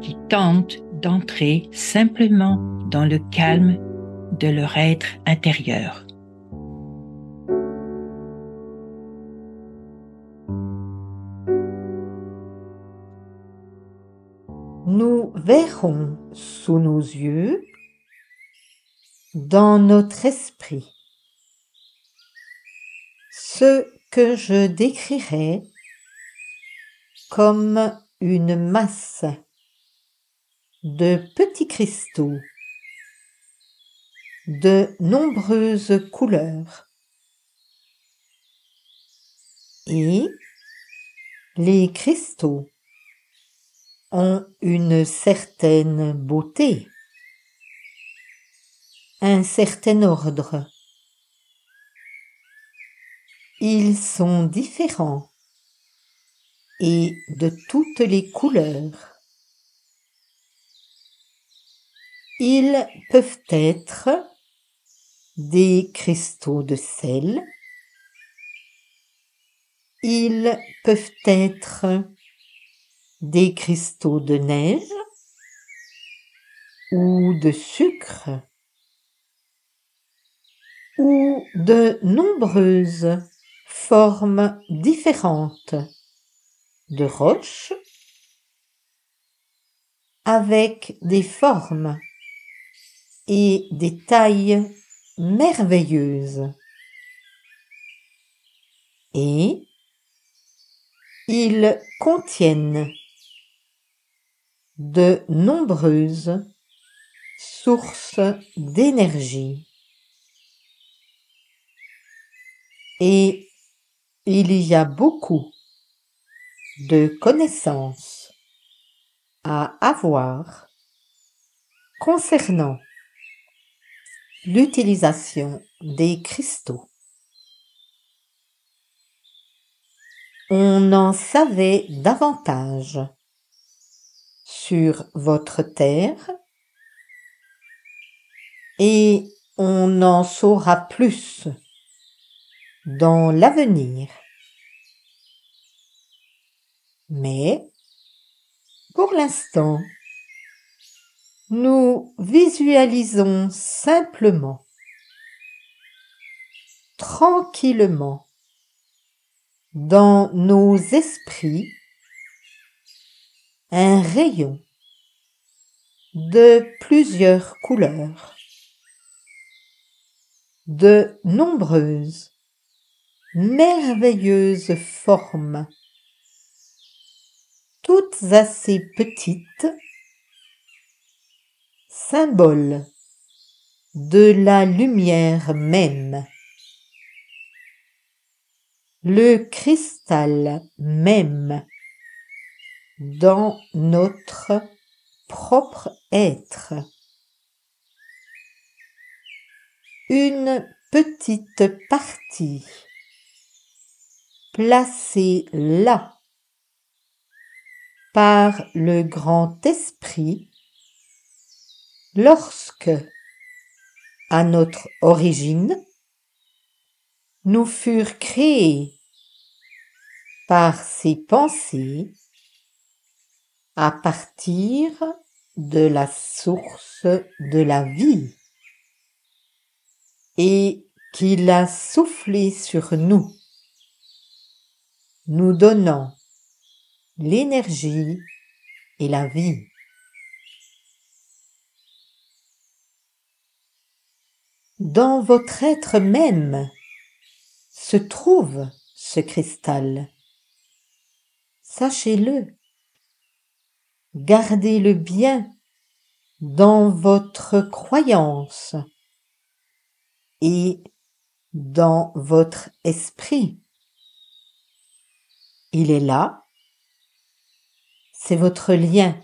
qui tentent d'entrer simplement dans le calme de leur être intérieur. Nous verrons sous nos yeux, dans notre esprit, ce que je décrirai comme une masse de petits cristaux de nombreuses couleurs et les cristaux ont une certaine beauté, un certain ordre. Ils sont différents et de toutes les couleurs. Ils peuvent être des cristaux de sel, ils peuvent être des cristaux de neige ou de sucre ou de nombreuses formes différentes de roches avec des formes et des tailles merveilleuses. Et ils contiennent de nombreuses sources d'énergie. Et il y a beaucoup de connaissances à avoir concernant l'utilisation des cristaux. On en savait davantage sur votre terre et on en saura plus dans l'avenir. Mais, pour l'instant, nous visualisons simplement, tranquillement, dans nos esprits, un rayon de plusieurs couleurs, de nombreuses, merveilleuses formes, toutes assez petites symbole de la lumière même. Le cristal même dans notre propre être. Une petite partie placée là par le grand esprit lorsque, à notre origine, nous furent créés par ces pensées à partir de la source de la vie et qu'il a soufflé sur nous, nous donnant l'énergie et la vie. Dans votre être même se trouve ce cristal. Sachez-le. Gardez-le bien dans votre croyance et dans votre esprit. Il est là. C'est votre lien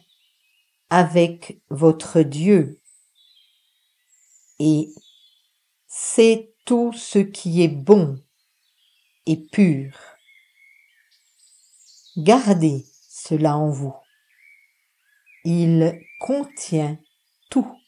avec votre Dieu et c'est tout ce qui est bon et pur. Gardez cela en vous. Il contient tout.